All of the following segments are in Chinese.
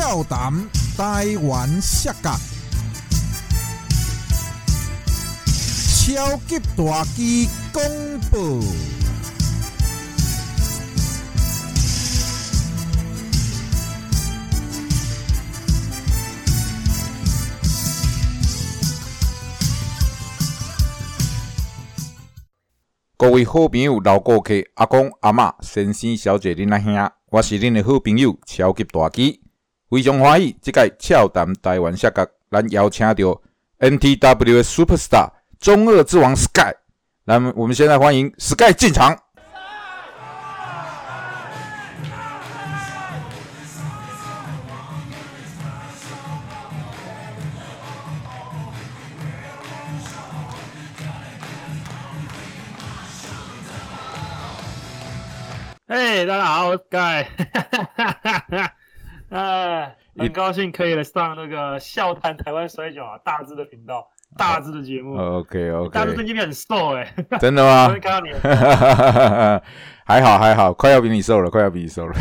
笑谈台湾摔角，超级大机公布。各位好朋友、老顾客、阿公、阿嬷、先生、小姐、恁阿兄，我是恁的好朋友超级大基，非常欢喜，即届俏谈台湾下角，咱邀请到 NTW 的 Superstar 中二之王 Sky，那我们现在欢迎 Sky 进场。嘿，大家好，我是 Sky，哎，很高兴可以来上那个笑谈台湾摔跤啊，大致的频道，大致的节目。OK 大致 OK，最近很瘦哎，真的昨吗天？看到你，还好还好，快要比你瘦了，快要比你瘦了。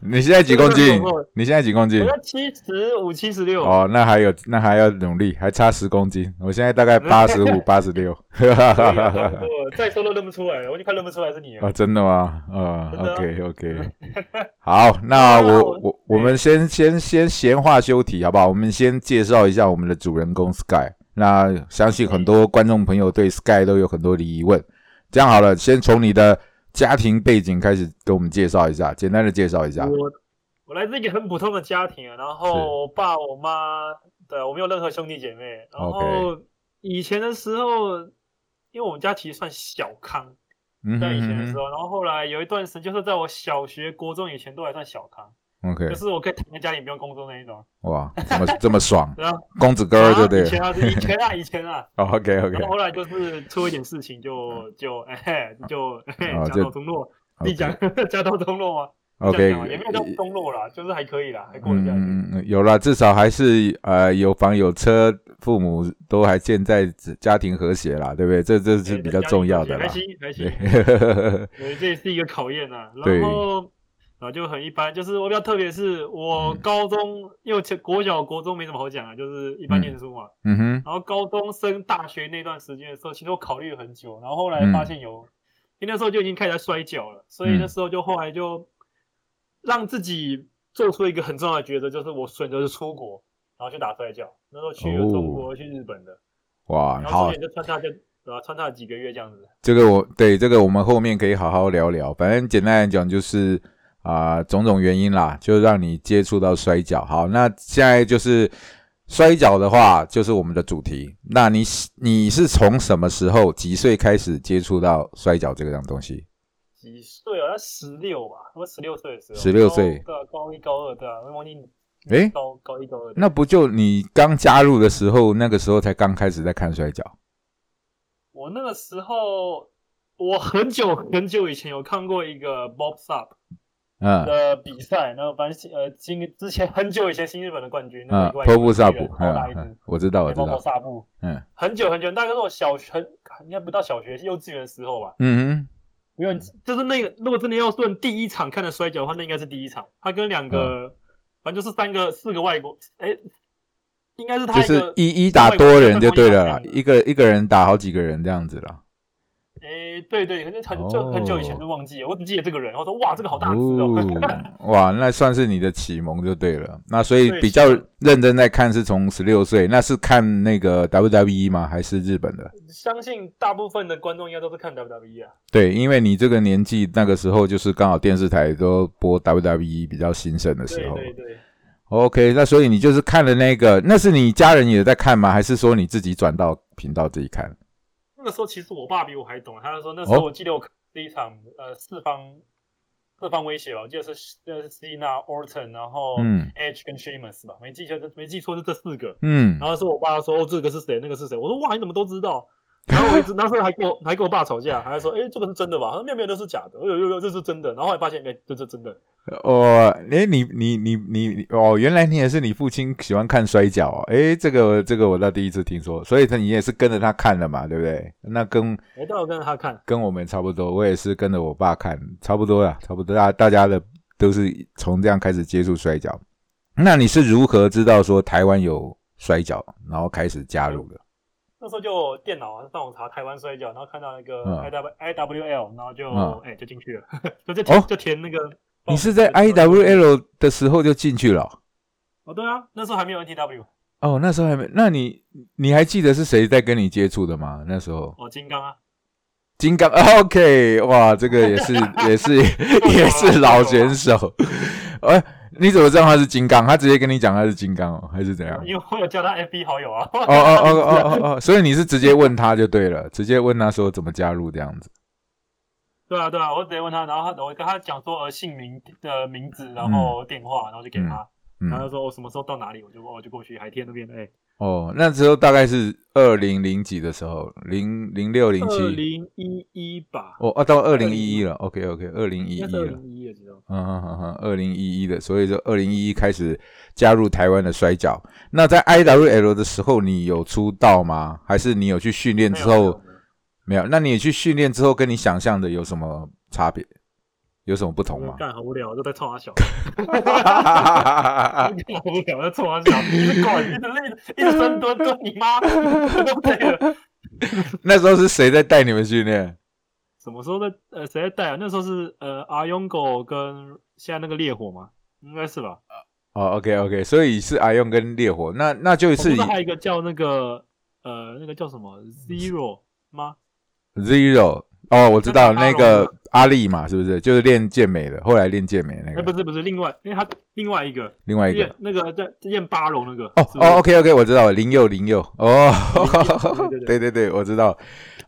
你 现在几公斤？你现在几公斤我？七十五、七十六。哦，那还有，那还要努力，还差十公斤。我现在大概 八十五、八十六。可以啊差不多再瘦都认不出来了，我就快认不出来是你了。哦，真的吗？啊，OK OK，好，那我我我们先先先闲话休题，好不好？我们先介绍一下我们的主人公 Sky。那相信很多观众朋友对 Sky 都有很多的疑问。这样好了，先从你的家庭背景开始给我们介绍一下，简单的介绍一下。我我来自一个很普通的家庭啊，然后我爸我妈，对我没有任何兄弟姐妹。然后以前的时候，因为我们家其实算小康，嗯在以前的时哼候，然后后来有一段时间，就是在我小学、国中以前都还算小康，哼，OK，就是我可以躺在家里不用工作那一种。哇，这么这么爽，对啊，公子哥对不对以前啊，以前啊，以前啊？OK 然 OK 后后来就是出一点事情就，就哎，就哎哦家道中落。你讲家道中落吗？OK，也没有到中落啦，就是还可以啦，还过得下去。嗯，嗯有了，至少还是呃有房有车，父母都还健在，家庭和谐啦，对不对？这这是比较重要的啦。还行还行，对，这也是一个考验呐。对然后啊就很一般，就是我比较特别是我嗯高中，因为国小国中没什么好讲啊，就是一般念书嘛。嗯哼，然后高中升大学那段时间的时候，其实我考虑了很久，然后后来嗯发现有，因为那时候就已经开始在摔跤了，所以那时候就后来就让自己做出一个很重要的抉择，就是我选择是出国，然后去打摔跤。那时候去了中国，去日本的，哇，然后好中，间就穿插就对吧，穿插了几个月这样子。这个我对这个我们后面可以好好聊聊。反正简单来讲就是啊、种种原因啦，就让你接触到摔跤。好，那现在就是摔跤的话，就是我们的主题。那你你是从什么时候几岁开始接触到摔跤这个样东西？几岁啊？十六吧，我十六岁的时候。十六岁高对啊，高一高二对啊，我忘记。诶高高一高二。那不就你刚加入的时候，那个时候才刚开始在看摔跤？我那个时候，我很久很久以前有看过一个 Bob Sapp 嗯的比赛，然后反正呃，新之前很久以前新日本的冠军，那嗯个，波布萨布，超大一只嗯嗯，，我知道，我知道波布道，萨布，嗯很久很久，大概是我小学很应该不到小学，幼稚园的时候吧。嗯不用就是那个，如果真的要论第一场看的摔跤的话，那应该是第一场。他跟两个，嗯反正就是三个、四个外国，哎，应该是，他就是一一打多人就对了啦一个一个人打好几个人这样子啦。诶，对对，很哦就很久以前就忘记了，我只记得这个人，我说哇，这个好大只哦，哦，哇，那算是你的启蒙就对了。那所以比较认真在看是从十六岁，那是看那个 WWE 吗？还是日本的？相信大部分的观众应该都是看 WWE 啊。对，因为你这个年纪，那个时候就是刚好电视台都播 WWE 比较兴盛的时候。对对对，OK，那所以你就是看了那个，那是你家人也在看吗？还是说你自己转到频道自己看？那个时候其实我爸比我还懂，他就说那时候哦我记得我看第一场呃四方四方威胁吧，我记得是呃 Cena、Orton，然后嗯 Edge 跟 Sheamus 吧，没记错没记错是这四个。嗯，然后是我爸说、哦、这个是谁，那个是谁，我说哇你怎么都知道？然后我一直那时候还跟我还跟我爸吵架，还说哎这个是真的吧？他说没有没有那是假的，有有有这是真的。然后后来发现哎这是真的，哦，哎，你你你你你哦，原来你也是你父亲喜欢看摔跤哦，诶，这个这个我倒第一次听说，所以他你也是跟着他看了嘛，对不对？那跟我都有跟着他看。跟我们差不多，我也是跟着我爸看，差不多啦，差不多，大大家的都是从这样开始接触摔跤。那你是如何知道说台湾有摔跤，然后开始加入的？那时候就电脑啊上网查台湾摔跤，然后看到那个嗯 I W I W L，然后就嗯哎、就进去了，就就就填那个。你是在报名就 IWL 的时候就进去了哦？哦，对啊，那时候还没有 N T W 哦，那时候还没。那你你还记得是谁在跟你接触的吗？那时候哦，金刚啊，金刚，OK，哇，这个也是 也是也是老选手。哎，你怎么知道他是金刚？他直接跟你讲他是金刚哦，还是怎样？因为我有加他 F B 好友啊。哦哦哦哦哦哦，所以你是直接问他就对了，直接问他说怎么加入这样子。对啊对啊，我直接问他，然后他我跟他讲说呃姓名的名字，然后电话，然后就给他，然后嗯，他说我什么时候到哪里，我就我就过去海天那边，哎，哦，那时候大概是二零零几的时候，零零六零二七，零一一吧，哦，啊，到二零一一了，OK OK，二零一一了。零一一的时候。嗯哼哼哼，二零一一的，所以说二零一一开始加入台湾的摔跤。那在 IWL 的时候，你有出道吗？还是你有去训练之后没有？那你去训练之后，跟你想象的有什么差别？有什么不同吗？干好无聊，都在冲他小，干好无聊，在冲他小，一直滚，一直一直一直深蹲，蹲你妈。那时候是谁在带你们训练？什么时候在呃谁在带啊？那时候是呃阿勇狗跟现在那个烈火吗？应该是吧。哦，OK OK，所以是阿勇跟烈火，那那就我是不是还有一个叫那个呃那个叫什么 Zero 吗？Zero 哦，我知道那那个个阿丽嘛，是不是？就是练健美的，后来练健美那哎，个，不是不是，另外因为他另外一个。另外一个。那个在练八龙那个哦哦，OK OK，我知道了，林佑林佑。哦，对对 对。我知道。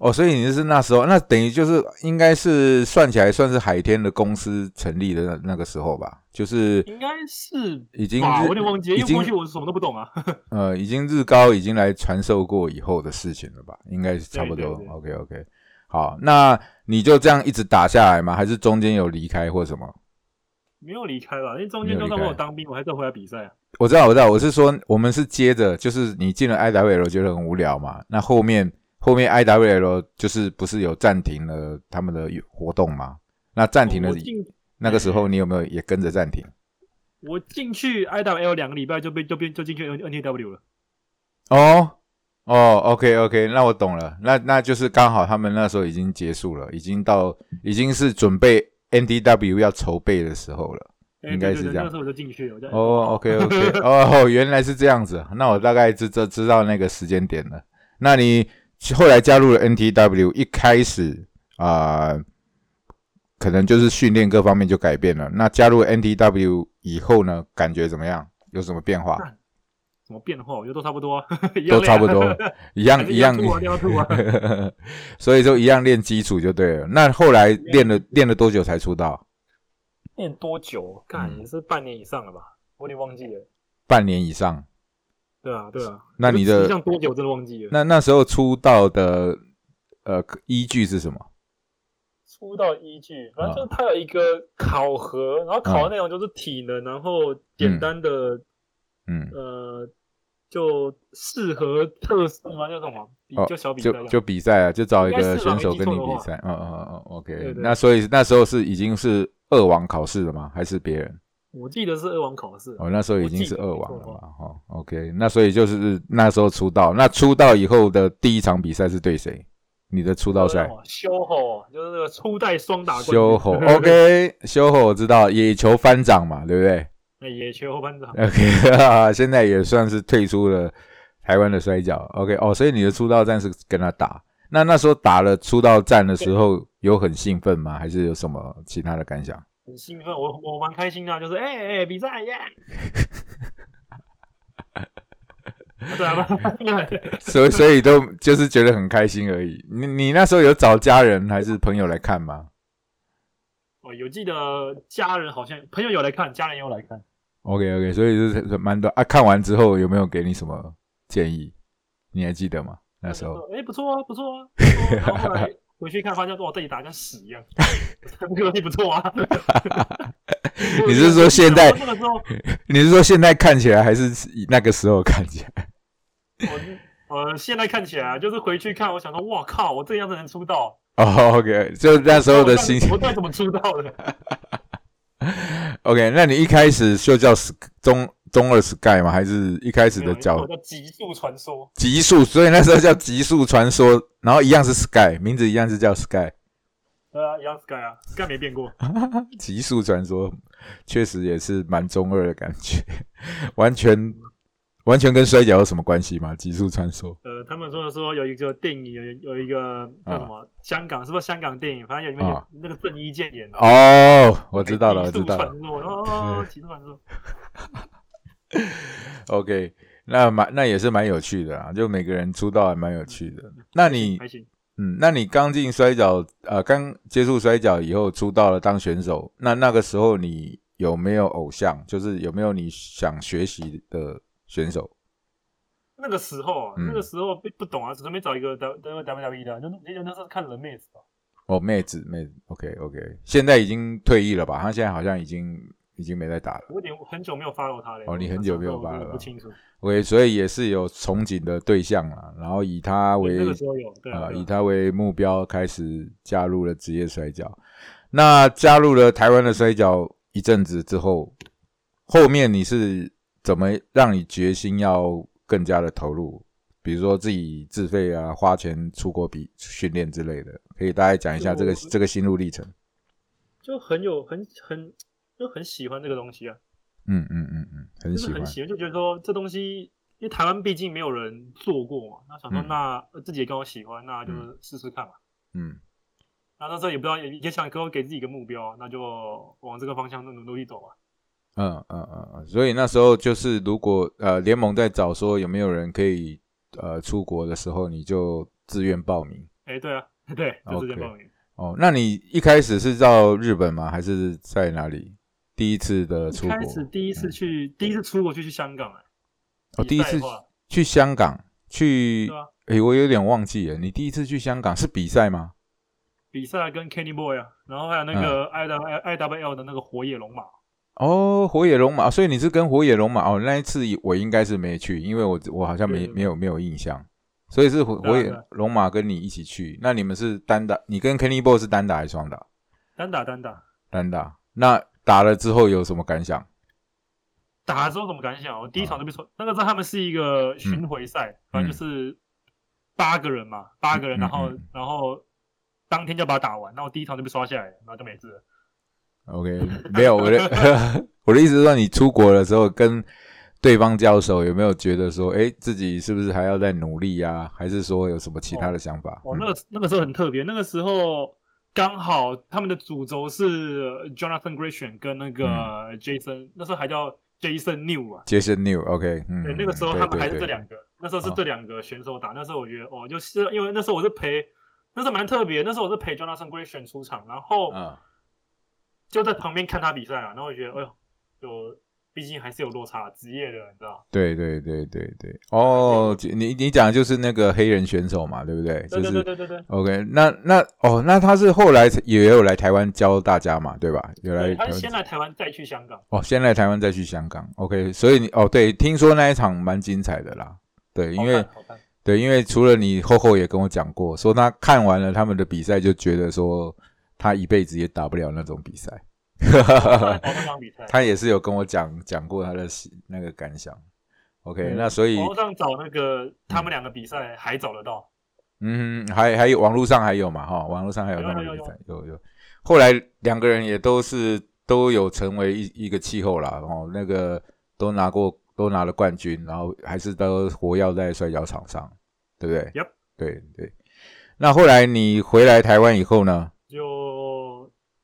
哦，所以你是那时候，那等于就是应该是算起来算是海天的公司成立的那那个时候吧，就是应该是已经我有点忘记，因为过去我什么都不懂啊。呃已经日高已经来传授过以后的事情了吧，应该是差不多，OK OK，好，那你就这样一直打下来吗？还是中间有离开或什么？没有离开吧，因为中间就算没有离开我有当兵，我还是要回来比赛啊。我知道，我知道，我是说，我们是接着，就是你进了 IWL 觉得很无聊嘛，那后面后面 IWL 就是不是有暂停了他们的活动吗？那暂停了那个时候，你有没有也跟着暂停？我进去 IWL 两个礼拜就被就变就进去 N NTW 了。哦哦，OK OK，那我懂了，那那就是刚好他们那时候已经结束了，已经到已经是准备 NDW 要筹备的时候了。哎应该是这样那时候我就进去了。我哦，OK OK，哦，原来是这样子，那我大概知知知道那个时间点了。那你后来加入了 NTW，一开始啊、呃可能就是训练各方面就改变了。那加入 NTW 以后呢，感觉怎么样？有什么变化？什么变化？我觉得都差不多啊，一样都差不多 一样一样。所以就一样练基础就对了。那后来练了练了多久才出道？练多久？干嗯也是半年以上了吧？我有点忘记了。半年以上。对啊，对啊。那你的像多久真的忘记了？那那时候出道的呃依据是什么？出道依据，反正就是它有一个考核，然后考的内容就是体能，然后简单的嗯，呃，就适合特色吗？叫什么？比哦就小比赛这样就就比赛啊，就找一个选手跟你比赛。嗯嗯嗯嗯，OK 对。对那所以那时候是已经是二王考试了吗？还是别人？我记得是二王考试，哦，那时候已经是二王了错嘛。哦，OK。那所以就是那时候出道。那出道以后的第一场比赛是对谁？你的出道赛？修吼就是那个初代双打冠军修吼，OK，修吼我知道，野球翻掌嘛，对不对那野球后班长？OK，现在也算是退出了台湾的摔跤。OK，哦，所以你的出道战是跟他打。那那时候打了出道战的时候，有很兴奋吗？还是有什么其他的感想？很兴奋，我我蛮开心的啊，就是哎哎比赛耶！对啊，所以所以都就是觉得很开心而已。你你那时候有找家人还是朋友来看吗哦有记得家人好像朋友有来看，家人也有来看。？OK OK，所以就是蛮多啊。看完之后有没有给你什么建议？你还记得吗？那时候哎、不错啊，不错啊。不错啊然后后来回去看，发现哇，自己打得跟屎一样，这个游戏不错啊。你是说现在那个时候，你是说现在看起来还是那个时候看起来？我呃现在看起来啊就是回去看，我想说，哇靠，我这样子能出道？哦，OK，就那时候的心情我。到底怎么出道的？OK，那你一开始就叫中中二 Sky 吗？还是一开始的叫叫极速传说，极速？所以那时候叫极速传说，然后一样是 Sky，名字一样是叫 Sky。对啊，一样 Sky 啊，Sky 没变过。极速传说确实也是蛮中二的感觉，完全完全跟摔跤有什么关系吗？极速穿梭呃，他们说的说有一个电影，有有一个叫什么、香港，是不是香港电影？反正有里面有、啊那个郑伊健演的。哦，我知道了，我知道了传。说哦，极速传说。OK，那蛮那也是蛮有趣的啊，就每个人出道还蛮有趣的。那你还行，嗯，那你刚进摔跤，呃，刚接触摔跤以后出道了当选手，那那个时候你有没有偶像？就是有没有你想学习的选手？那个时候啊，嗯那个时候不不懂啊，只准备找一个 W W W E 的啊，就那那时候看人妹子吧。哦，妹子，妹子，OK OK，现在已经退役了吧？他现在好像已经已经没在打了。我有点很久没有 follow 他了。哦你很久没有 follow 了不清楚。OK，所以也是有憧憬的对象了，然后以他为那个时候有，对啊，呃，对啊以他为目标开始加入了职业摔跤。那加入了台湾的摔跤一阵子之后，后面你是怎么让你决心要更加的投入？比如说自己自费啊，花钱出国比训练之类的，可以大概讲一下这个就这个心路历程。就很有很很就很喜欢这个东西啊，嗯嗯嗯嗯，很喜欢很。喜欢，就觉得说这东西，因为台湾毕竟没有人做过嘛，那想说嗯那呃自己也刚好喜欢，那就是试试看嘛。嗯那那时候也不知道，也也想给我给自己一个目标，那就往这个方向努努力走吧。嗯嗯嗯嗯，所以那时候就是如果呃联盟在找说有没有人可以呃出国的时候，你就自愿报名。哎，对啊，对，就这件 OK 报名。哦，那你一开始是到日本吗？还是在哪里？第一次的出国？一开始第一次去，第一次出国就去香港哎、哦，第一次去香港，去哎我有点忘记了，你第一次去香港是比赛吗？比赛跟 Kenny Boy 啊，然后还有那嗯个 I W I W L 的那个火野龙马，哦，火野龙马，所以你是跟火野龙马哦，那一次我应该是没去，因为我我好像没没有没有印象，所以是火火野龙马跟你一起去，那你们是单打，你跟 Kenny Boy 是单打还是双打？单打单打。单打。那打了之后有什么感想？打了之后什么感想？我第一场就被说，那个时候他们是一个巡回赛，反正就是八个人嘛，八个人，嗯然后嗯嗯然后当天就把它打完，那我第一场就被刷下来了，然后就没事了。OK，没有我的我的意思是说，你出国的时候跟对方交手，有没有觉得说，哎，自己是不是还要再努力呀、还是说有什么其他的想法？哦，嗯那个那个时候很特别，那个时候刚好他们的主轴是 Jonathan Gresham 跟那个嗯 Jason，、那时候还叫 Jason New 啊。Jason New，OK，、嗯，对，那个时候他们还是这两个，那时候是哦这两个选手打。那时候我觉得哦，就是因为那时候我是陪，那时候蛮特别，那时候我是陪 Jonathan Gresham 出场，然后啊，就在旁边看他比赛啊，然后我觉得，哎呦，就毕竟还是有落差，职业的，你知道？对对对对对，哦，你你讲的就是那个黑人选手嘛，对不对？对对就是对对对对。OK，那那哦，那他是后来也有来台湾教大家嘛，对吧？有来，他先来台湾，再去香港。哦，先来台湾再去香港，OK，所以你哦，对，听说那一场蛮精彩的啦，对，因为对，因为除了你厚厚也跟我讲过，说他看完了他们的比赛，就觉得说他一辈子也打不了那种比赛，好看那场比赛。他也是有跟我讲讲过他的那个感想。OK，、嗯那所以网络上找那个他们两个比赛还找得到，嗯，还还有网络上还有嘛哈，网络上还有那个比赛，有有。后来两个人也都是都有成为一一个气候啦，哦，那个都拿过都拿了冠军，然后还是都活跃在摔跤场上，对不对 Yep 对对。那后来你回来台湾以后呢？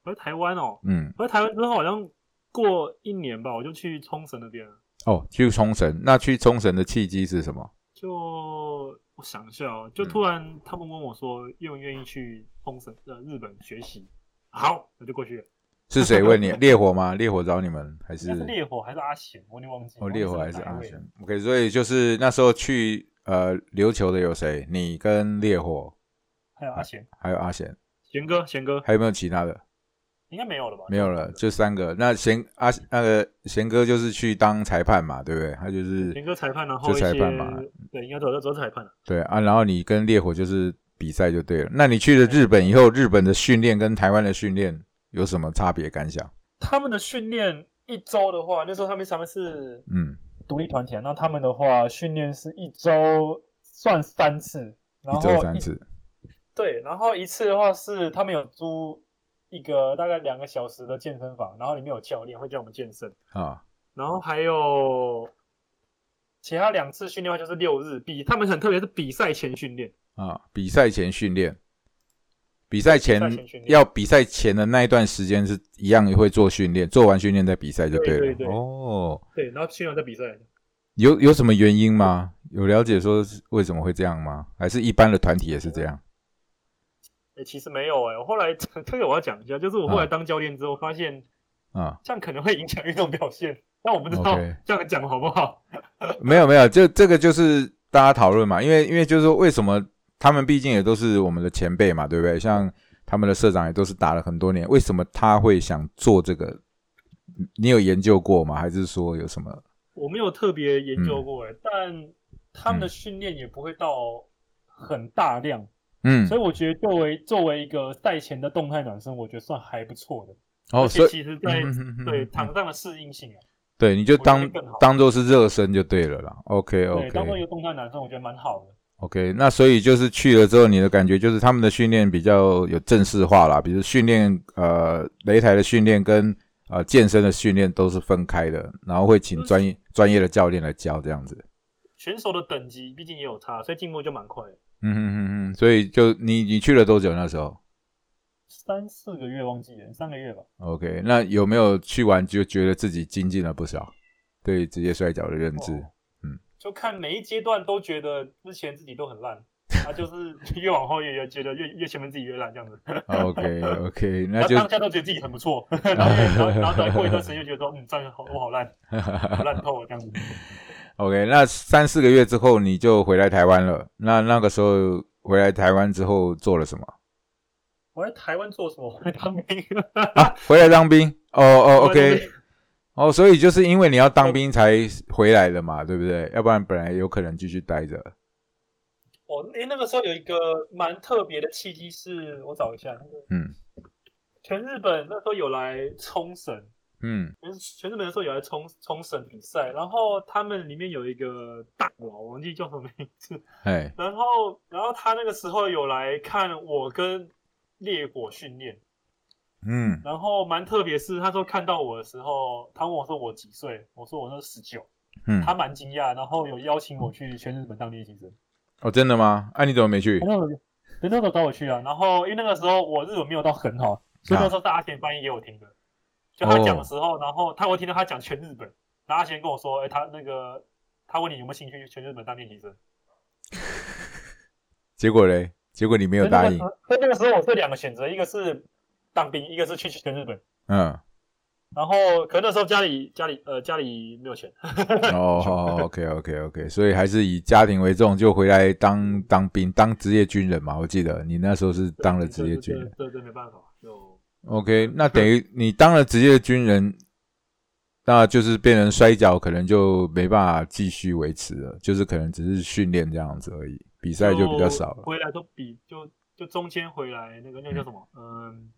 就回台湾哦，嗯，回台湾之后好像过一年吧，我就去冲绳那边了。哦，去冲绳。那去冲绳的契机是什么？就我想一下哦，就嗯突然他们问我说愿不愿意去冲绳呃日本学习，好，我就过去了。是谁问你？烈火吗？烈火找你们还是？是烈火还是阿贤？我有点忘记。哦，烈火还是阿贤？OK，所以就是那时候去呃琉球的有谁？你跟烈火，还有阿贤，还有阿贤，贤哥，贤哥还有没有其他的？应该没有了吧？没有了，就三个。那贤啊那个贤哥就是去当裁判嘛，对不对？他就是贤哥裁判，然后就裁判嘛对，应该都都是裁判了。对啊。然后你跟烈火就是比赛就对了。那你去了日本以后，日本的训练跟台湾的训练有什么差别感想？他们的训练，一周的话，那时候他们他们是嗯，独立团体啊，那他们的话训练是一周算三次，然一周三次，对，然后一次的话是他们有租一个大概两个小时的健身房，然后里面有教练会教我们健身，啊，然后还有其他两次训练的话就是六日比他们很特别是比赛前训练，啊，比赛前训练，比赛前要比赛前的那一段时间是一样会做训练，做完训练再比赛就了。对对对哦，对，然后训练完再比赛。有有什么原因吗？有了解说为什么会这样吗？还是一般的团体也是这样？哎，其实没有哎、我后来 这个我要讲一下，就是我后来当教练之后发现，啊，这样可能会影响运动表现，但我不知道 这样讲好不好。没有没有，就这个就是大家讨论嘛，因为因为就是说为什么他们毕竟也都是我们的前辈嘛，对不对？像他们的社长也都是打了很多年，为什么他会想做这个？你你有研究过吗？还是说有什么？我没有特别研嗯究过哎、但他们的训练也不会到很大量，嗯，所以我觉得作为作为一个赛前的动态暖身，我觉得算还不错的。哦，而所以其实在对场上的适应性啊，对，你就当当做是热身就对了啦。OK 对，当做一个动态暖身，我觉得蛮好的。OK，那所以就是去了之后，你的感觉就是他们的训练比较有正式化啦，比如训练呃擂台的训练跟呃健身的训练都是分开的，然后会请专业专业的教练来教这样子。选手的等级毕竟也有差，所以进步就蛮快的。嗯哼哼哼，所以就你你去了多久那时候三四个月忘记了，三个月吧。？OK，那有没有去完就觉得自己精进了不少？对职业摔跤的认知？嗯就看每一阶段都觉得之前自己都很烂，他就是 越往后越越觉得越越前面自己越烂这样子。OK OK，那就当下都觉得自己很不错，然后然后然后再过一段时间又觉得说，嗯，这样好我好烂，烂透了这样子。OK，那三四个月之后你就回来台湾了。那那个时候回来台湾之后做了什么？我来台湾做什么？回来当兵。啊，回来当兵。哦哦，OK，哦，所以就是因为你要当兵才回来的嘛，对不对？要不然本来有可能继续待着。哦，哎，那个时候有一个蛮特别的契机是，我找一下，那个嗯全日本那时候有来冲绳，嗯全全日本的时候有来冲冲绳比赛，然后他们里面有一个大佬，我忘记叫什么名字，哎然后然后他那个时候有来看我跟烈火训练，嗯然后蛮特别是，他说看到我的时候，他问我说我几岁，我说我那十九，嗯，他蛮惊讶，然后有邀请我去全日本当练习生。哦，真的吗？啊，你怎么没去那？时候，对那时候找我去啊，然后因为那个时候我日文没有到很好，所以那时候是阿贤翻译给我听的。就他讲的时候，然后他会听到他讲全日本，然后他先跟我说，哎、他那个他问你有没有兴趣去全日本当练习生，结果嘞？结果你没有答应。那个时候我是两个选择，一个是当兵，一个是去全日本。嗯，然后可能那时候家里家里呃家里没有钱，哦好，OK OK OK，所以还是以家庭为重，就回来当当兵，当职业军人嘛。我记得你那时候是当了职业军人。这这这没办法，就 OK，那等于你当了职业军人，那就是变成摔跤，可能就没办法继续维持了，就是可能只是训练这样子而已，比赛就比较少了。回来都比就就中间回来那个那个叫什么，嗯，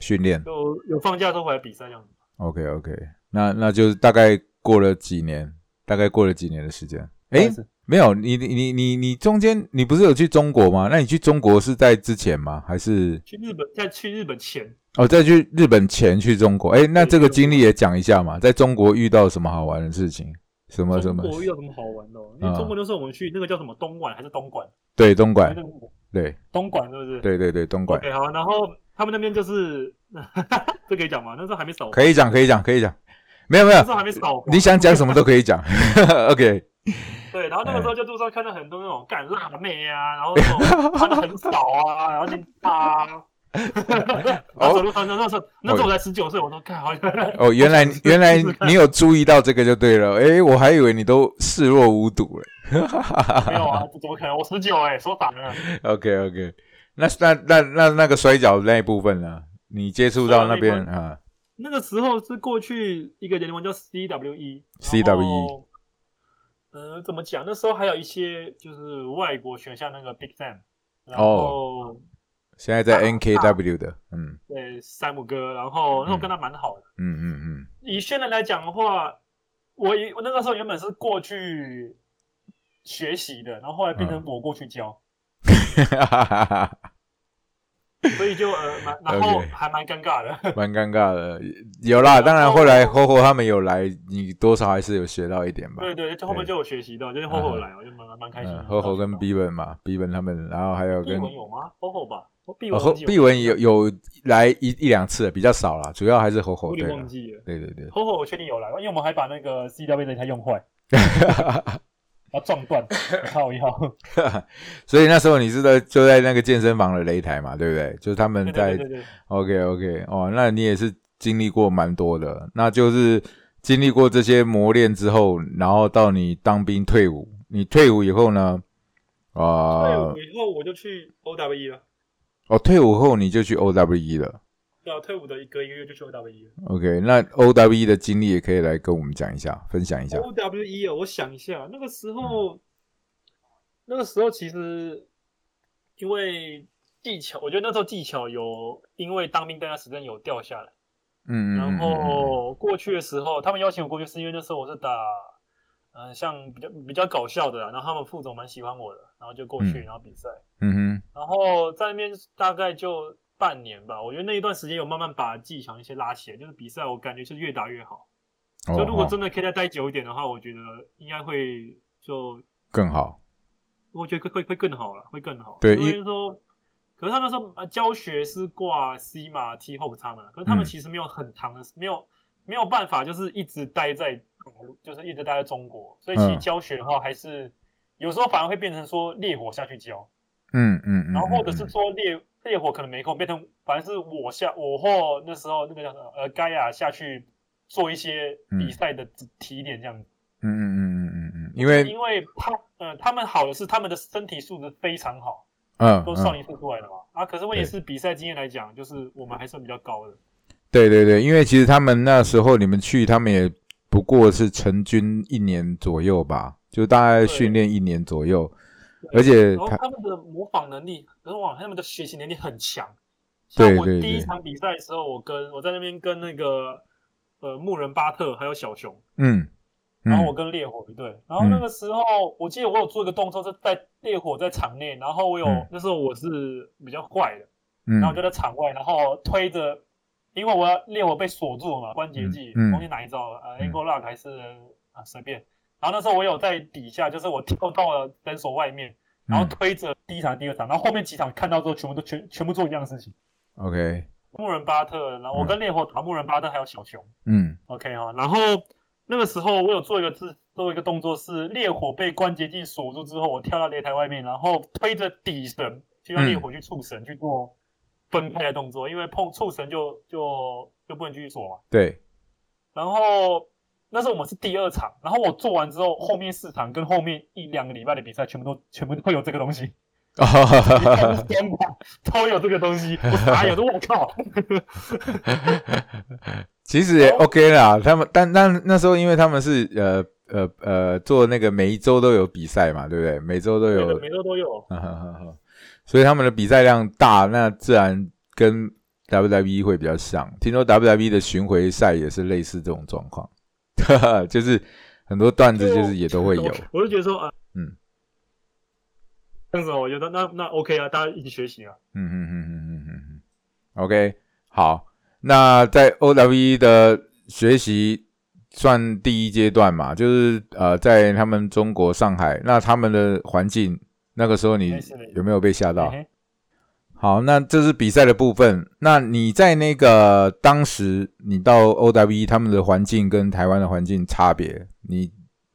训练有有放假都回来比赛这样子。，OK OK，那那就是大概过了几年，大概过了几年的时间。哎，没有，你你你你你中间你不是有去中国吗？那你去中国是在之前吗？还是去日本，在去日本前，哦，在去日本前去中国？诶，那这个经历也讲一下嘛，在中国遇到什么好玩的事情？什么什中么？国遇到什么好玩的哦？因啊为中国那时候我们去那个叫什么东莞还是东莞？对，东莞那，个对东莞是不是？对对对，东莞。OK 好，然后他们那边就是，这可以讲吗？那时候还没扫，可以讲，可以讲，可以讲。没有没有那时，候还没扫，你想讲什么都可以讲。OK，对，然后那个时候就路上看到很多那种干辣妹啊，然后那种穿的很少啊，然后你啊，然后走路，那那时候那时候我才十九岁，我都看好像哦，原来 原来你有注意到这个就对了。哎，我还以为你都视若无睹了。没有啊，怎么可能？我十九哎，说反了。OK OK，那那那那那个摔跤那一部分呢？你接触到那边啊？那个时候是过去一个联盟叫 CWE。CWE 呃，怎么讲？那时候还有一些就是外国选项那个 Big Sam，然哦后现在在 NKW 的，嗯。对，山姆哥，然后那时候跟他蛮好的。嗯嗯嗯，以现在来讲的话，我一我那个时候原本是过去学习的，然后后来变成我过去教，哈哈哈哈，所以就呃蛮，然后还蛮尴尬的。蛮尴尬的。有啦，当然后来吼吼他们有来，你多少还是有学到一点吧。对对，就后面就有学习到，就是厚厚来，我就蛮蛮开心的嗯，。吼吼跟 B 文嘛，B 文他们，然后还有毕跟文有吗？厚厚吧，B 文有有来一一两次，比较少啦，主要还是吼吼有点对啦忘记了。对对对。厚厚我确定有来，因为我们还把那个 CW 的台用坏，然后撞断，靠腰。所以那时候你是在就在那个健身房的擂台嘛，对不对？就是他们在对对对对，OK OK 哦，那你也是经历过蛮多的，那就是经历过这些磨练之后，然后到你当兵退伍，你退伍以后呢，退呃伍，以后我就去 OWE 了。哦，退伍后你就去 OWE 了对啊，退伍的一个一个月就去 OWE 了。，OK，那 OWE 的经历也可以来跟我们讲一下，分享一下。OWE 哦，我想一下，那个时候，那个时候其实因为技巧，我觉得那时候技巧有因为当兵那段时间有掉下来，嗯嗯嗯然后过去的时候，他们邀请我过去是因为那时候我是打，嗯、像比较比较搞笑的啦，然后他们副总蛮喜欢我的，然后就过去，嗯然后比赛，嗯哼然后在那边大概就半年吧，我觉得那一段时间有慢慢把技巧一些拉起来，就是比赛我感觉是越打越好。哦就如果哦。真的可以再待久一点的话，我觉得应该会就更好，我觉得会会会更好了，会更好。对因为说，可是他们说呃教学是挂 C 嘛 T Hope 他们，可是他们嗯。其实没有很长的，没有没有办法，就是一直待在就是一直待在中国，所以其实嗯。教学的话还是、有时候反而会变成说烈火下去教，嗯嗯嗯，然后或者是嗯说烈烈火可能没空，变成反正是我下我或那时候那个叫什么呃盖亚下去做一些比赛的提点这样子。嗯嗯嗯嗯嗯嗯，因为因为他呃他们好的是他们的身体素质非常好，嗯嗯都是少林寺出来的嘛。啊，可是问题是比赛经验来讲，就是我们还算比较高的。对对对，因为其实他们那时候你们去，他们也不过是成军一年左右吧，就大概训练一年左右，而且然后他他们的模仿能力，可是哇，他们的学习能力很强。像我第一场比赛的时候，我跟我在那边跟那个呃牧人巴特还有小熊，嗯，嗯然后我跟烈火一队，然后那个时候我记得我有做一个动作是在烈火在场内，然后我有嗯那时候我是比较坏的，嗯然后就在场外，然后推着，因为我要烈火被锁住了嘛，关节技，嗯嗯忘记哪一招了，呃嗯，ankle lock 还是啊随便。然后那时候我有在底下，就是我跳到了绳索外面，然后嗯。推着第一场、第二场，然后后面几场看到之后，全部都全全部做一样的事情。OK，牧人巴特，然后我跟烈火打牧人巴特还有小熊嗯，OK 哈，然后那个时候我有做一个字，做一个动作是烈火被关节镜锁住之后，我跳到擂台外面，然后推着底绳就让烈火去触绳、去做分开的动作，因为碰触绳就就就不能继续锁嘛。对，然后那时候我们是第二场，然后我做完之后，后面四场跟后面一两个礼拜的比赛全部都全部都会有这个东西，哦，双把都有这个东西，我傻眼，我靠，其实也 OK 啦，他们但但那时候因为他们是呃呃呃做那个每一周都有比赛嘛，对不对？每周都有，每周都有。哈哈哈哈所以他们的比赛量大，那自然跟 WWE 会比较像。听说 WWE 的巡回赛也是类似这种状况，就是很多段子就是也都会有。我就觉得说啊，嗯，这样子哦，我觉得那那 OK 啊，大家一起学习啊。嗯嗯嗯嗯嗯嗯嗯，OK，好，那在 OWE 的学习算第一阶段嘛，就是呃，在他们中国上海，那他们的环境，那个时候你有没有被吓到？嘿嘿好，那这是比赛的部分。那你在那个当时，你到 OWE 他们的环境跟台湾的环境差别，你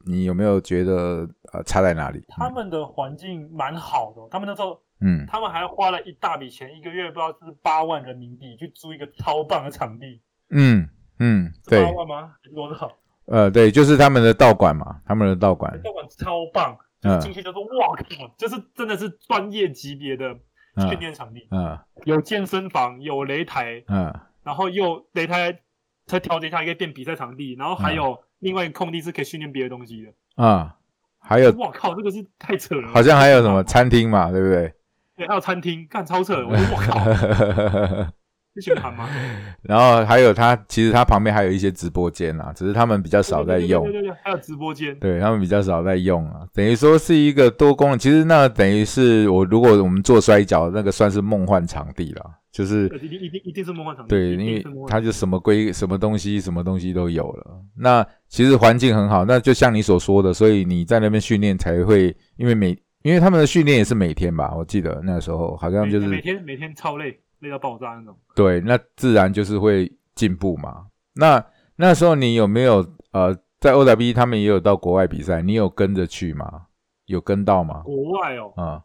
你有没有觉得呃差在哪里？他们的环境蛮好的哦，他们那时候嗯他们还花了一大笔钱，一个月不知道是八万人民币去租一个超棒的场地，嗯嗯，八，万吗？还是多少？呃对，就是他们的道馆嘛，他们的道馆，道馆超棒，就是进去就说哇靠，就是真的是专业级别的训嗯练场地，嗯有健身房，有擂台，嗯然后又擂台再调节一下，可以变比赛场地，然后还有另外一个空地是可以训练别的东西的。啊，还有我靠，这个是太扯了！好像还有什么餐厅嘛，对不对？对，还有餐厅，干超扯的，我说我靠，是全盘吗？然后还有他，其实他旁边还有一些直播间啊，只是他们比较少在用对。对对对，还有直播间，对他们比较少在用啊，等于说是一个多功能。其实那等于是我如果我们做摔跤，那个算是梦幻场地了，就是一定一定一定是梦幻场地，对，因为定是梦幻它就什么规什么东西什么东西都有了。那其实环境很好，那就像你所说的，所以你在那边训练才会，因为每因为他们的训练也是每天吧，我记得那时候好像就是每天每天超累，累到爆炸那种。对，那自然就是会进步嘛。那那时候你有没有呃，在 OW 他们也有到国外比赛，你有跟着去吗？有跟到吗？国外哦，啊、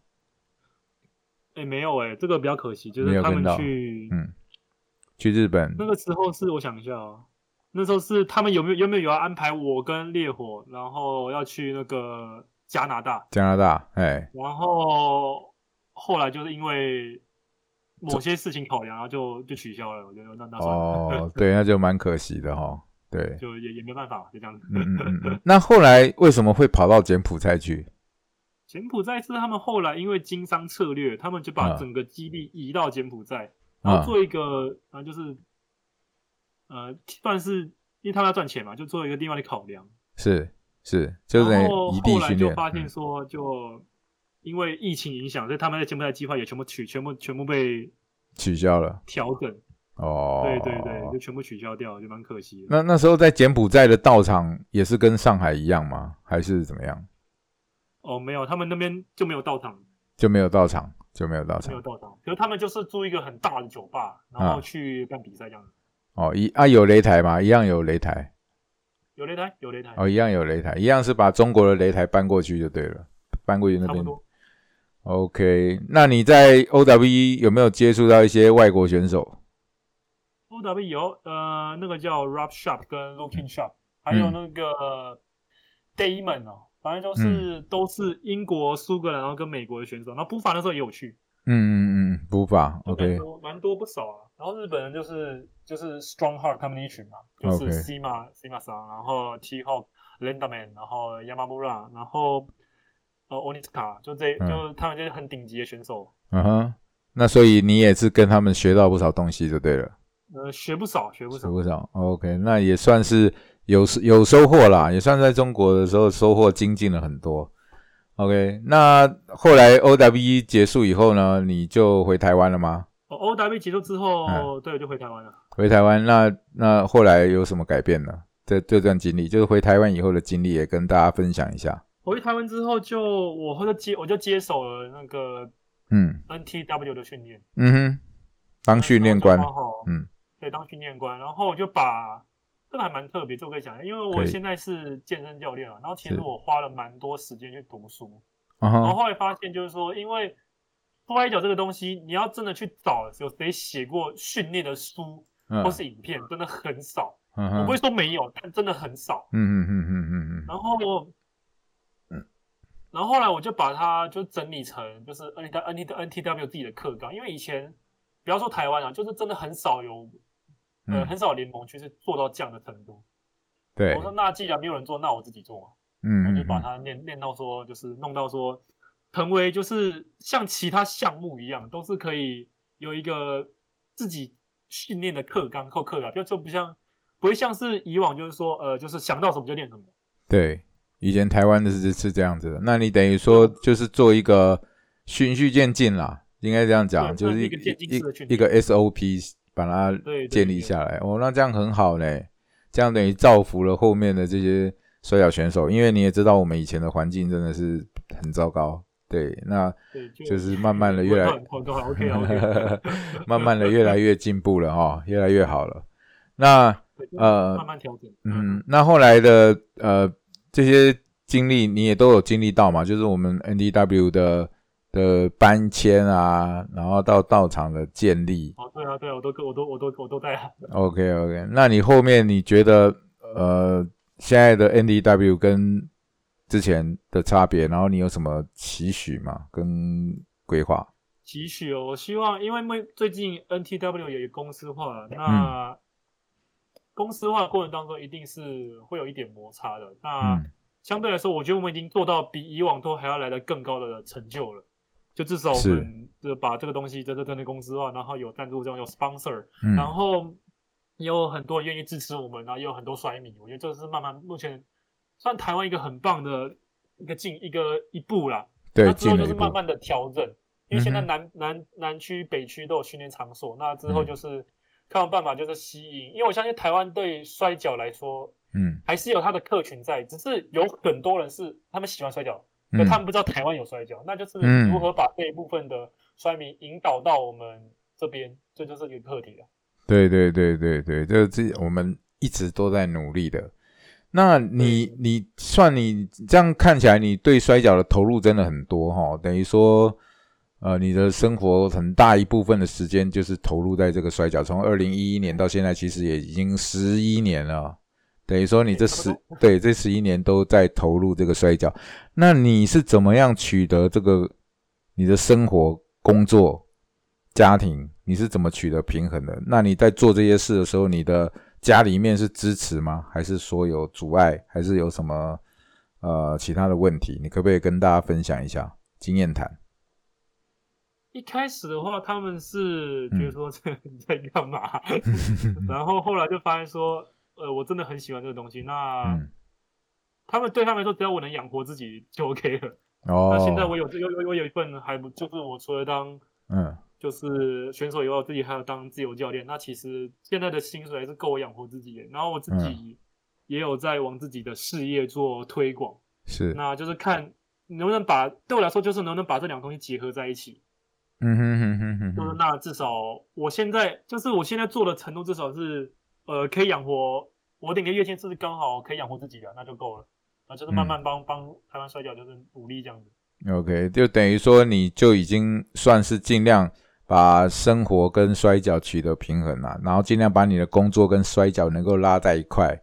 哎没有哎，这个比较可惜，就是他们去嗯，去日本那个时候是我想一下哦，那时候是他们有没有有没有有要安排我跟烈火，然后要去那个加拿大，加拿大，哎，然后后来就是因为某些事情考量，然后就就取消了。我觉得那那哦，对，那就蛮可惜的哈、对，就也也没办法，就这样子。嗯嗯嗯嗯。那后来为什么会跑到柬埔寨去？柬埔寨是他们后来因为经商策略，他们就把嗯整个基地移到柬埔寨，然后做一个啊，就是呃，算是因为他们要赚钱嘛，就做一个另外的考量。是是，就是然后后来。就发现嗯说，就因为疫情影响，所以他们在柬埔寨计划也全部取，全部全部被取消了调整。哦。对对对，就全部取消掉，就蛮可惜的。那那时候在柬埔寨的道场也是跟上海一样吗？还是怎么样？哦，没有，他们那边就没有道场，就没有道场，就没有到场没有。道场，可是他们就是租一个很大的酒吧，然啊后去办比赛这样子。哦，一啊有擂台吗？一样有擂台。有擂台，有擂台，哦，一样有擂台，一样是把中国的擂台搬过去就对了，搬过去那边。差不多。OK，那你在 OW 有没有接触到一些外国选手？O W 有呃那个叫 Rob Shop 跟 Looking Shop，还有嗯那个 Damon 哦，反正都是、都是英国、苏格兰，然后跟美国的选手。然后布法那时候也有去嗯嗯嗯，补法 OK，多蛮多不少啊。然后日本人就是就是 Strong Heart 他们那一群嘛，就是 OK Sima Sima 桑，然后 T Hawk、Lenderman，然后 Yamamura，然后呃 Oniska，就这、嗯就他们就是很顶级的选手，嗯哼，那所以你也是跟他们学到不少东西就对了，呃学不少学不少。学不少。OK，那也算是有有收获啦，也算在中国的时候收获精进了很多。OK，那后来 OWE 结束以后呢，你就回台湾了吗？哦，OWE 结束之后，嗯对，就回台湾了。回台湾，那那后来有什么改变呢？这这段经历，就是回台湾以后的经历，也跟大家分享一下。回台湾之后就，我后就接我就接手了那个嗯。NTW 的训练，嗯哼，当训练官嗯，对，当训练官，然后我就把这个还蛮特别，就可以讲因为我现在是健身教练嘛，然后其实我花了蛮多时间去读书，然后后来发现就是说，因为摔跤这个东西，你要真的去找有谁写过训练的书嗯。或是影片，真的很少。嗯我不会说没有，但真的很少。嗯嗯嗯嗯嗯嗯然后，然后后来我就把它就整理成就是 N T N T N T W 自己的课纲，因为以前不要说台湾啊，就是真的很少有呃嗯，很少有联盟去是做到这样的程度。对我，说那既然没有人做，那我自己做嘛，嗯嗯我就把嗯它练练到说就是弄到说成为就是像其他项目一样，都是可以有一个自己训练的课纲或课表，就就不像不会像是以往就是说呃就是想到什么就练什么。对，以前台湾的是是这样子的。那你等于说就是做一个循序渐进啦，应该这样讲，就是一个一一个 SOP 把它建立下来。哦，那这样很好嘞，这样等于造福了后面的这些摔跤选手，因为你也知道我们以前的环境真的是很糟糕。对，那，就就是慢慢的越来慢慢的越来越进步了哈、越来越好了。那呃慢慢调整。嗯，那后来的呃这些经历你也都有经历到嘛？就是我们 NDW 的的搬迁啊，然后到道场的建立。哦，对啊，对啊，我都我都我都我都在。OK OK，那你后面你觉得呃现在的 NDW 跟之前的差别，然后你有什么期许吗？跟规划？期许哦，我希望，因为最最近 NTW 也公司化了，嗯那公司化的过程当中一定是会有一点摩擦的。那嗯。相对来说，我觉得我们已经做到比以往都还要来的更高的成就了。就至少我们就把这个东西真的真的公司化，然后有赞助这种有 sponsor，、嗯。然后也有很多人愿意支持我们，然后也有很多衰米，我觉得这是慢慢目前算台湾一个很棒的一个进一个一步啦。对那之后就是慢慢的调整，因为现在嗯南、南南区、北区都有训练场所，那之后嗯。就是看办法就是吸引，因为我相信台湾对摔跤来说嗯还是有它的客群在，只是有很多人是他们喜欢摔跤，可嗯他们不知道台湾有摔跤，那就是嗯如何把这一部分的摔迷引导到我们这边，这就是一个课题了。对对对对对，这这我们一直都在努力的。那你你算你这样看起来，你对摔跤的投入真的很多哈、等于说，呃，你的生活很大一部分的时间就是投入在这个摔跤，从二零一一年到现在，其实也已经十一年了。等于说你这十对这十一年都在投入这个摔跤，那你是怎么样取得这个你的生活、工作、家庭，你是怎么取得平衡的？那你在做这些事的时候，你的家里面是支持吗？还是说有阻碍？还是有什么呃其他的问题？你可不可以跟大家分享一下经验谈？一开始的话，他们是嗯觉得说这你在干嘛，然后后来就发现说，呃，我真的很喜欢这个东西。那、嗯，他们对他们来说，只要我能养活自己就 OK 了。哦，那现在我有有有我有一份还不就是我除了当嗯就是选手以外，我自己还有当自由教练。那其实现在的薪水还是够我养活自己的。然后我自嗯己也有在往自己的事业做推广，是，那就是看能不能把对我来说，就是能不能把这两个东西结合在一起。嗯哼哼哼哼就是，那至少我现在就是我现在做的程度，至少是呃可以养活我领个月薪，是刚好可以养活自己的，那就够了。那就是慢慢帮帮台湾摔跤就是努力这样子。OK，就等于说你就已经算是尽量把生活跟摔跤取得平衡了，然后尽量把你的工作跟摔跤能够拉在一块，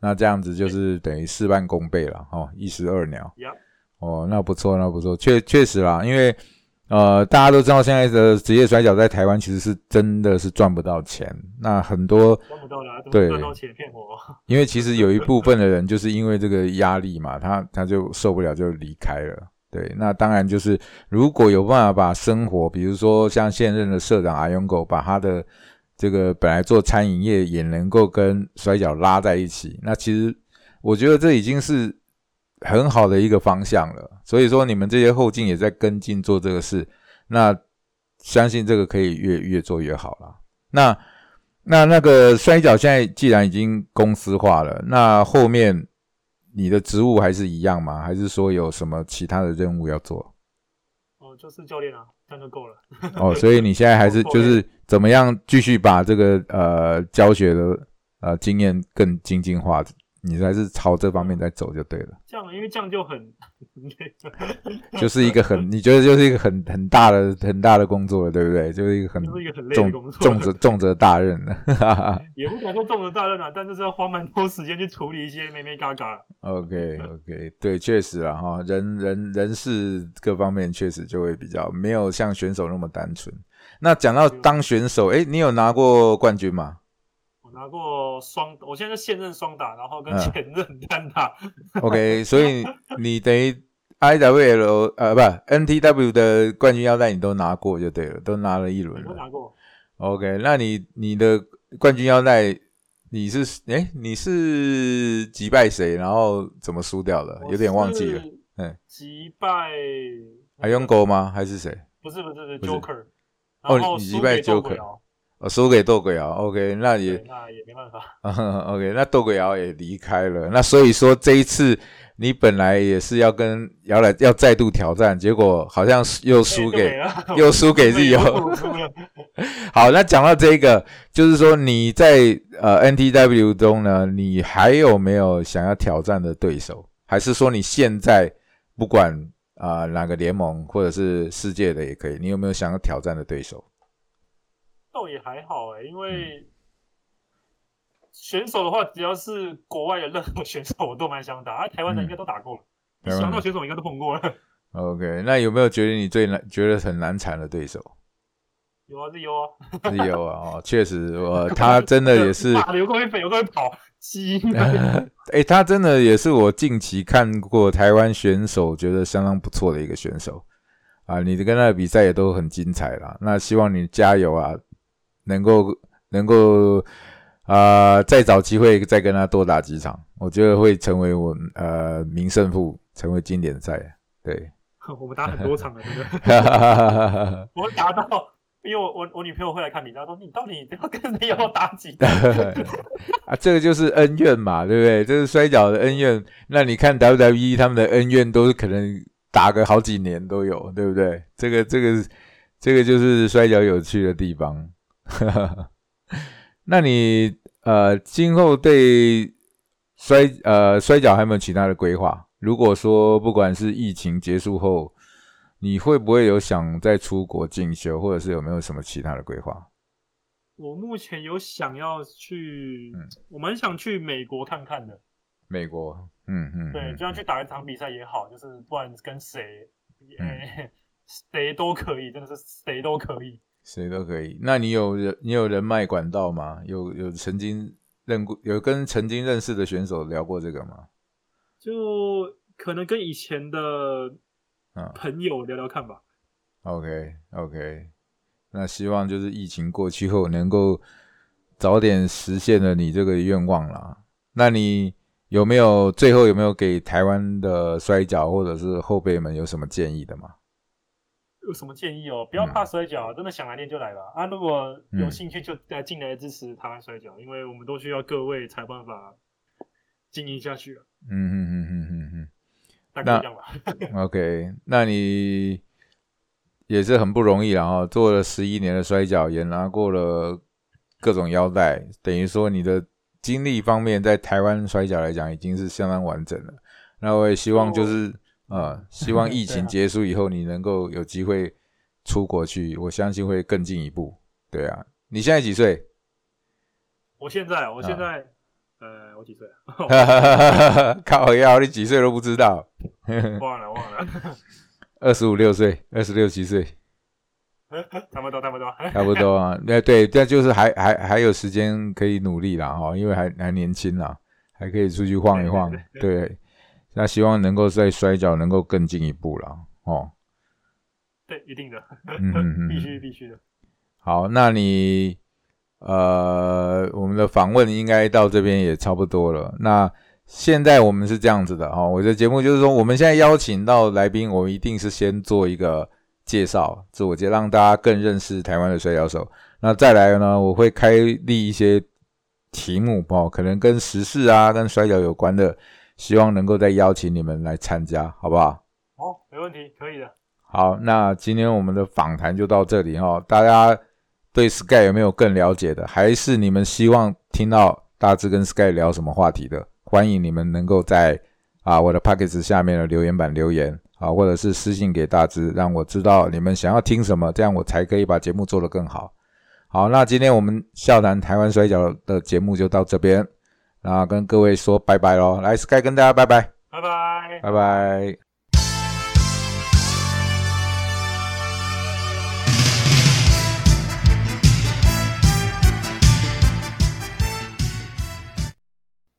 那这样子就是等于事半功倍了哦，一石二鸟。呀，哦，那不错，那不错，确确实啦，因为呃，大家都知道现在的职业摔角在台湾其实是真的是赚不到钱，那很多赚不到了，怎对么赚到钱骗我？因为其实有一部分的人就是因为这个压力嘛，他他就受不了就离开了。对，那当然就是如果有办法把生活，比如说像现任的社长阿勇狗，把他的这个本来做餐饮业也能够跟摔角拉在一起，那其实我觉得这已经是很好的一个方向了。所以说你们这些后进也在跟进做这个事，那相信这个可以越越做越好了。那那那个摔跤现在既然已经公司化了，那后面你的职务还是一样吗？还是说有什么其他的任务要做？哦，就是教练啊，这样就够了。哦，所以你现在还是 就是怎么样继续把这个呃教学的呃经验更精进化，你还是朝这方面在走就对了。这样，因为这样就很，就是一个很，你觉得就是一个很很大的很大的工作了，对不对？就是一个很就是一个很累的重工作，重责 重责大任了。哈哈哈。也不敢说重责大任啊，但就是要花蛮多时间去处理一些咩咩嘎嘎。OK OK，对，确实啊哈，人人人事各方面确实就会比较没有像选手那么单纯。那讲到当选手，哎，你有拿过冠军吗我拿过双，我现在是现任双打，然后跟嗯前任单打。？OK，所以你等于 IWL 呃不 NTW 的冠军腰带你都拿过就对了，都拿了一轮了。我拿过，OK，那你你的冠军腰带你是哎你是击败谁，然后怎么输掉的？有点忘记了。。嗯，击败阿勇狗吗？还是谁？不是不是不是 Joker，哦你击败 Joker 鬼瑶哦，输给窦鬼瑶。OK，那也那也没办法。OK，那窦鬼瑶也离开了。那所以说这一次你本来也是要跟瑶来要再度挑战，结果好像是又输给、又输给 又友。好，那讲到这个，就是说你在呃 NTW 中呢，你还有没有想要挑战的对手？还是说你现在不管啊、呃哪个联盟或者是世界的也可以，你有没有想要挑战的对手？倒也还好哎、因嗯为选手的话，只要是国外的任何选手，我都蛮想打。啊，台湾的应该都打过了，台湾的想到选手应该都碰过了。OK，那有没有觉得你最难、觉得很难缠的对手？有啊，是有啊。是有啊，哦，确实，我他真的也是，妈的有个会飞，有个会跑，鸡。哎、他真的也是我近期看过台湾选手觉得相当不错的一个选手啊，你的跟他的比赛也都很精彩啦。那希望你加油啊，能够能够啊，再找机会再跟他多打几场，我觉得会成为我呃名胜负，成为经典赛。对，我们打很多场了，对不对？我打到，因为我我我女朋友会来看比赛，说你到底要跟谁要打几场？啊，这个就是恩怨嘛，对不对？这是摔跤的恩怨。那你看 WWE 他们的恩怨都是可能打个好几年都有，对不对？这个这个这个就是摔跤有趣的地方。那你呃，今后对摔呃摔跤还有没有其他的规划？如果说不管是疫情结束后，你会不会有想再出国进修，或者是有没有什么其他的规划？我目前有想要去，我蛮想去美国看看的。美国，嗯嗯，对，就像去打一场比赛也好，就是不管跟谁，谁都可以，真的是谁都可以，谁都可以。那你有人，你有人脉管道吗？有有曾经认过，有跟曾经认识的选手聊过这个吗？就可能跟以前的朋友聊聊看吧。OK OK，那希望就是疫情过去后能够早点实现了你这个愿望啦。那你有没有最后有没有给台湾的摔跤或者是后辈们有什么建议的吗？有什么建议哦？不要怕摔跤，真的想来练就来吧啊！如果有兴趣就来进来支持台湾摔跤，因为我们都需要各位才办法。经营下去了。嗯嗯嗯嗯嗯嗯，大概这样吧。OK，那你也是很不容易然后做了十一年的摔跤，也拿过了各种腰带，等于说你的经历方面在台湾摔跤来讲已经是相当完整了。那我也希望就是呃，希望疫情结束以后，你能够有机会出国去，我相信会更进一步。对啊，你现在几岁？我现在，我现在。呃，我几岁啊？靠要，你几岁都不知道？忘 了忘了，二十五六岁，二十六七岁，差不多差不多，差不多啊。那对，但就是还还还有时间可以努力啦哈，因为还还年轻啦，还可以出去晃一晃。对，那希望能够在摔跤能够更进一步了哦。对，一定的，嗯嗯嗯，必须必须的。好，那你。呃，我们的访问应该到这边也差不多了。那现在我们是这样子的哈，我的节目就是说，我们现在邀请到来宾，我们一定是先做一个介绍，自我介，让大家更认识台湾的摔跤手。那再来呢，我会开立一些题目哦，可能跟时事啊、跟摔跤有关的，希望能够再邀请你们来参加，好不好？好，没问题，可以的。好，那今天我们的访谈就到这里哈，大家。对 Sky 有没有更了解的？还是你们希望听到大致跟 Sky 聊什么话题的？欢迎你们能够在啊我的 p a c k a g e 下面的留言板留言啊，或者是私信给大致，让我知道你们想要听什么，这样我才可以把节目做得更好。好，那今天我们笑谈台湾摔跤的节目就到这边，然后跟各位说拜拜喽。来，Sky 跟大家拜拜，拜拜，拜拜。